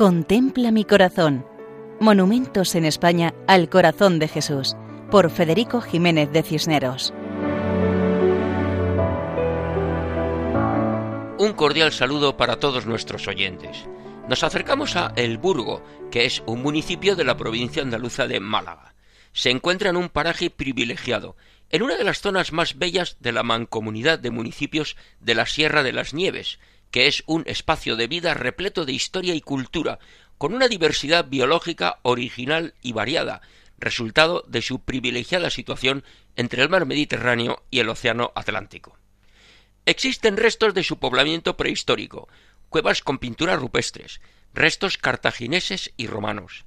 Contempla mi corazón. Monumentos en España al corazón de Jesús, por Federico Jiménez de Cisneros. Un cordial saludo para todos nuestros oyentes. Nos acercamos a El Burgo, que es un municipio de la provincia andaluza de Málaga. Se encuentra en un paraje privilegiado, en una de las zonas más bellas de la mancomunidad de municipios de la Sierra de las Nieves, que es un espacio de vida repleto de historia y cultura, con una diversidad biológica original y variada, resultado de su privilegiada situación entre el mar Mediterráneo y el Océano Atlántico. Existen restos de su poblamiento prehistórico, cuevas con pinturas rupestres, restos cartagineses y romanos.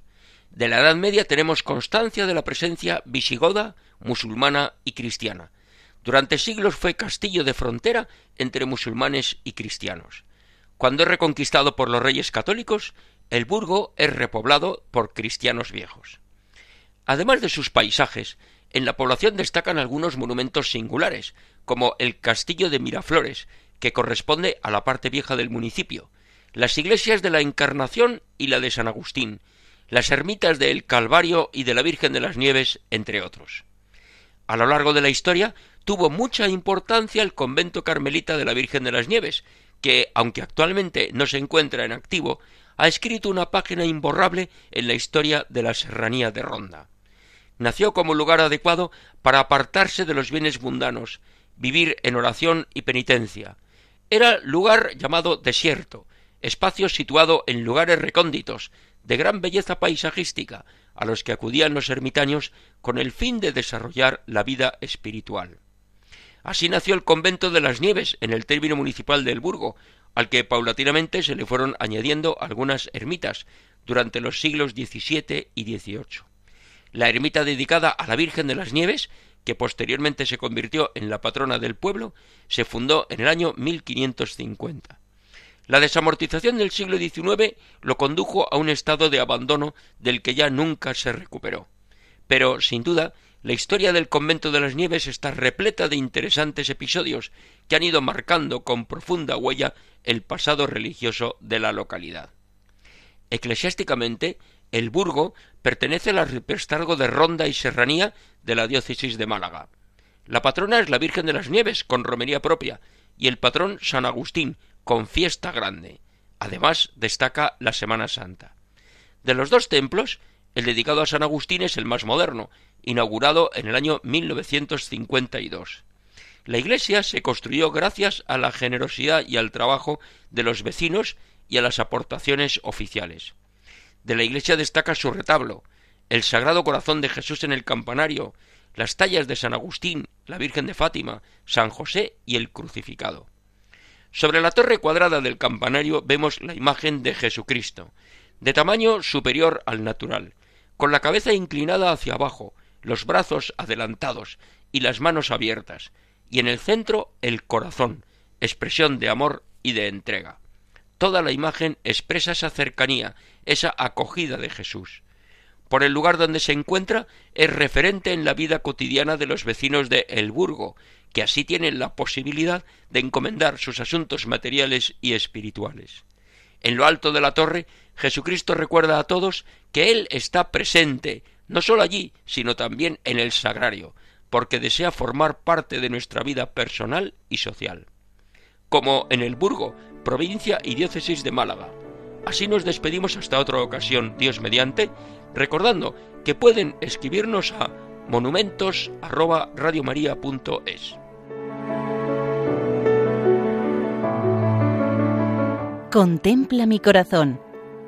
De la Edad Media tenemos constancia de la presencia visigoda, musulmana y cristiana, durante siglos fue castillo de frontera entre musulmanes y cristianos. Cuando es reconquistado por los reyes católicos, el burgo es repoblado por cristianos viejos. Además de sus paisajes, en la población destacan algunos monumentos singulares, como el castillo de Miraflores, que corresponde a la parte vieja del municipio, las iglesias de la Encarnación y la de San Agustín, las ermitas del Calvario y de la Virgen de las Nieves, entre otros. A lo largo de la historia tuvo mucha importancia el convento carmelita de la Virgen de las Nieves, que, aunque actualmente no se encuentra en activo, ha escrito una página imborrable en la historia de la serranía de Ronda. Nació como lugar adecuado para apartarse de los bienes mundanos, vivir en oración y penitencia. Era lugar llamado desierto, espacio situado en lugares recónditos, de gran belleza paisajística, a los que acudían los ermitaños con el fin de desarrollar la vida espiritual. Así nació el convento de las Nieves en el término municipal del Burgo, al que paulatinamente se le fueron añadiendo algunas ermitas durante los siglos XVII y XVIII. La ermita dedicada a la Virgen de las Nieves, que posteriormente se convirtió en la patrona del pueblo, se fundó en el año 1550. La desamortización del siglo XIX lo condujo a un estado de abandono del que ya nunca se recuperó. Pero, sin duda, la historia del convento de las Nieves está repleta de interesantes episodios que han ido marcando con profunda huella el pasado religioso de la localidad. Eclesiásticamente, el burgo pertenece al arciprestazgo de Ronda y Serranía de la diócesis de Málaga. La patrona es la Virgen de las Nieves, con romería propia, y el patrón San Agustín, con fiesta grande. Además, destaca la Semana Santa. De los dos templos, el dedicado a San Agustín es el más moderno, inaugurado en el año 1952. La iglesia se construyó gracias a la generosidad y al trabajo de los vecinos y a las aportaciones oficiales. De la iglesia destaca su retablo, el Sagrado Corazón de Jesús en el campanario, las tallas de San Agustín, la Virgen de Fátima, San José y el crucificado. Sobre la torre cuadrada del campanario vemos la imagen de Jesucristo, de tamaño superior al natural, con la cabeza inclinada hacia abajo, los brazos adelantados y las manos abiertas, y en el centro el corazón, expresión de amor y de entrega. Toda la imagen expresa esa cercanía, esa acogida de Jesús. Por el lugar donde se encuentra es referente en la vida cotidiana de los vecinos de El Burgo, que así tienen la posibilidad de encomendar sus asuntos materiales y espirituales. En lo alto de la torre, Jesucristo recuerda a todos que Él está presente, no sólo allí, sino también en el sagrario, porque desea formar parte de nuestra vida personal y social. Como en el Burgo, provincia y diócesis de Málaga. Así nos despedimos hasta otra ocasión, Dios mediante, recordando que pueden escribirnos a monumentos@radiomaria.es. Contempla mi corazón.